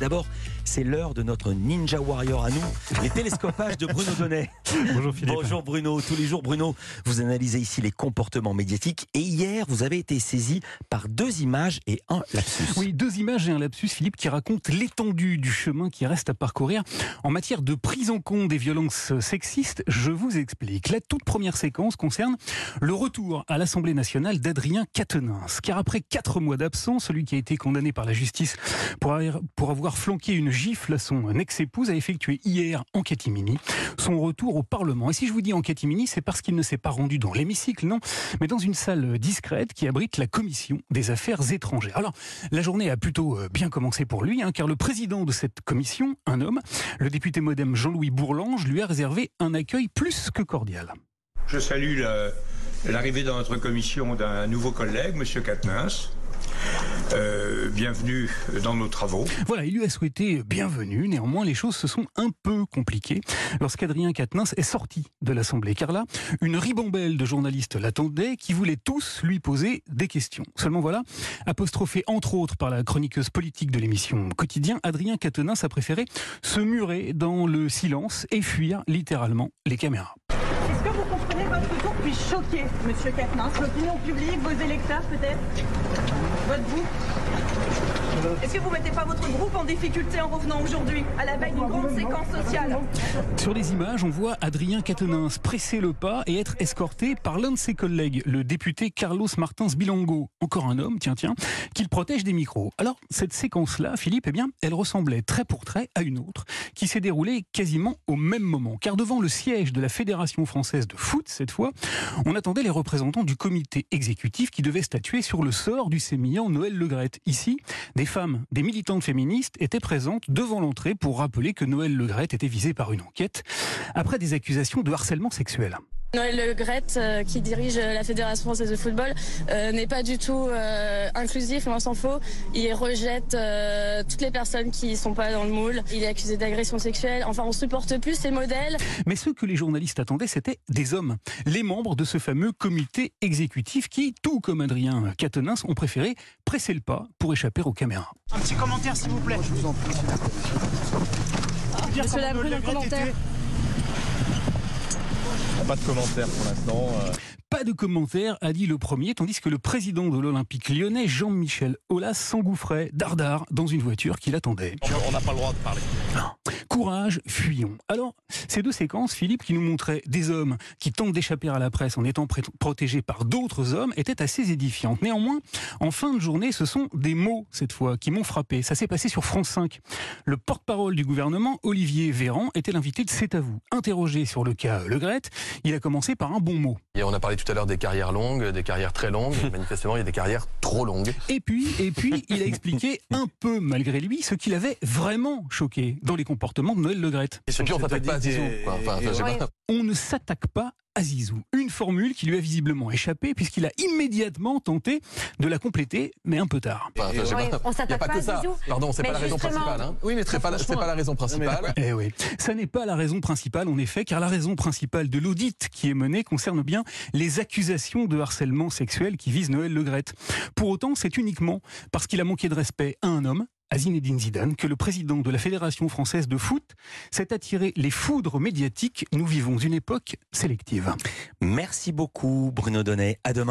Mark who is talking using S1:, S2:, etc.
S1: d'abord, c'est l'heure de notre Ninja Warrior à nous, les télescopages de Bruno Donnet.
S2: Bonjour Philippe.
S1: Bonjour Bruno. Tous les jours, Bruno, vous analysez ici les comportements médiatiques. Et hier, vous avez été saisi par deux images et un lapsus.
S2: Oui, deux images et un lapsus, Philippe, qui racontent l'étendue du chemin qui reste à parcourir en matière de prise en compte des violences sexistes. Je vous explique. La toute première séquence concerne le retour à l'Assemblée nationale d'Adrien Quatennens. Car après quatre mois d'absence, celui qui a été condamné par la justice pour avoir, pour avoir flanqué une gifle à son ex-épouse a effectué hier en catimini son retour au Parlement. Et si je vous dis en catimini, c'est parce qu'il ne s'est pas rendu dans l'hémicycle, non, mais dans une salle discrète qui abrite la commission des affaires étrangères. Alors, la journée a plutôt euh, bien commencé pour lui, hein, car le président de cette commission, un homme, le député modem Jean-Louis Bourlange, lui a réservé un accueil plus que cordial.
S3: Je salue l'arrivée dans notre commission d'un nouveau collègue, M. Katnins. Euh, bienvenue dans nos travaux.
S2: Voilà, il lui a souhaité bienvenue. Néanmoins, les choses se sont un peu compliquées lorsqu'Adrien Quatennens est sorti de l'Assemblée. Car là, une ribambelle de journalistes l'attendait qui voulaient tous lui poser des questions. Seulement voilà, apostrophé entre autres par la chroniqueuse politique de l'émission Quotidien, Adrien Quatennens a préféré se murer dans le silence et fuir littéralement les caméras.
S4: Est-ce que vous comprenez que votre retour puisse choquer, Monsieur Katnins, l'opinion publique, vos électeurs peut-être? Votre vous? Est-ce que vous mettez pas votre groupe en difficulté en revenant aujourd'hui, à la veille d'une grande séquence sociale
S2: Sur les images, on voit Adrien Quatennens presser le pas et être escorté par l'un de ses collègues, le député Carlos Martins Bilongo, encore un homme, tiens, tiens, qu'il protège des micros. Alors, cette séquence-là, Philippe, eh bien, elle ressemblait trait pour trait à une autre, qui s'est déroulée quasiment au même moment. Car devant le siège de la Fédération française de foot, cette fois, on attendait les représentants du comité exécutif qui devaient statuer sur le sort du sémillant Noël Legrette. Ici, des femmes, des militantes féministes étaient présentes devant l'entrée pour rappeler que Noël Legrette était visé par une enquête après des accusations de harcèlement sexuel.
S5: Noël Le Gret, euh, qui dirige la Fédération française de football, euh, n'est pas du tout euh, inclusif, loin s'en faut. Il rejette euh, toutes les personnes qui sont pas dans le moule. Il est accusé d'agression sexuelle. Enfin, on supporte plus ces modèles.
S2: Mais ce que les journalistes attendaient, c'était des hommes, les membres de ce fameux comité exécutif qui, tout comme Adrien Quatennens, ont préféré presser le pas pour échapper aux caméras.
S6: Un petit commentaire, s'il vous plaît. Je vous en prie.
S5: Monsieur Labrune, un commentaire.
S7: Pas de commentaires pour l'instant. euh.
S2: Pas de commentaire, a dit le premier, tandis que le président de l'Olympique lyonnais, Jean-Michel Aulas, s'engouffrait dardard dans une voiture qui l'attendait.
S7: On n'a pas le droit de parler.
S2: Courage, fuyons. Alors, ces deux séquences, Philippe, qui nous montraient des hommes qui tentent d'échapper à la presse en étant protégés par d'autres hommes, étaient assez édifiantes. Néanmoins, en fin de journée, ce sont des mots, cette fois, qui m'ont frappé. Ça s'est passé sur France 5. Le porte-parole du gouvernement, Olivier Véran, était l'invité de C'est à vous. Interrogé sur le cas Le Gret, il a commencé par un bon mot.
S8: Et on a parlé tout à l'heure des carrières longues, des carrières très longues. Manifestement, il y a des carrières trop longues.
S2: Et puis, et puis, il a expliqué un peu malgré lui ce qu'il avait vraiment choqué dans les comportements de Noël Le Gret.
S8: Et puis, on s'attaque pas à Zizou. quoi. Enfin, enfin, je sais pas.
S2: On ne s'attaque pas à Zizou. Une formule qui lui a visiblement échappé puisqu'il a immédiatement tenté de la compléter, mais un peu tard.
S8: Enfin, pas.
S9: on s'attaque
S8: pas
S9: à
S8: ça.
S9: Zizou.
S8: Pardon, c'est
S9: Mais
S8: pas la raison principale. Hein. Oui, mais c'est pas, la- c'est pas la raison principale.
S2: Eh oui, ça n'est pas la raison principale en effet, car la raison principale de l'audit qui est mené concerne bien les accusations de harcèlement sexuel qui visent Noël Legrette. Pour autant, c'est uniquement parce qu'il a manqué de respect à un homme, à Zinedine Zidane, que le président de la Fédération française de foot s'est attiré les foudres médiatiques. Nous vivons une époque sélective.
S1: Merci beaucoup, Bruno Donnet. À demain.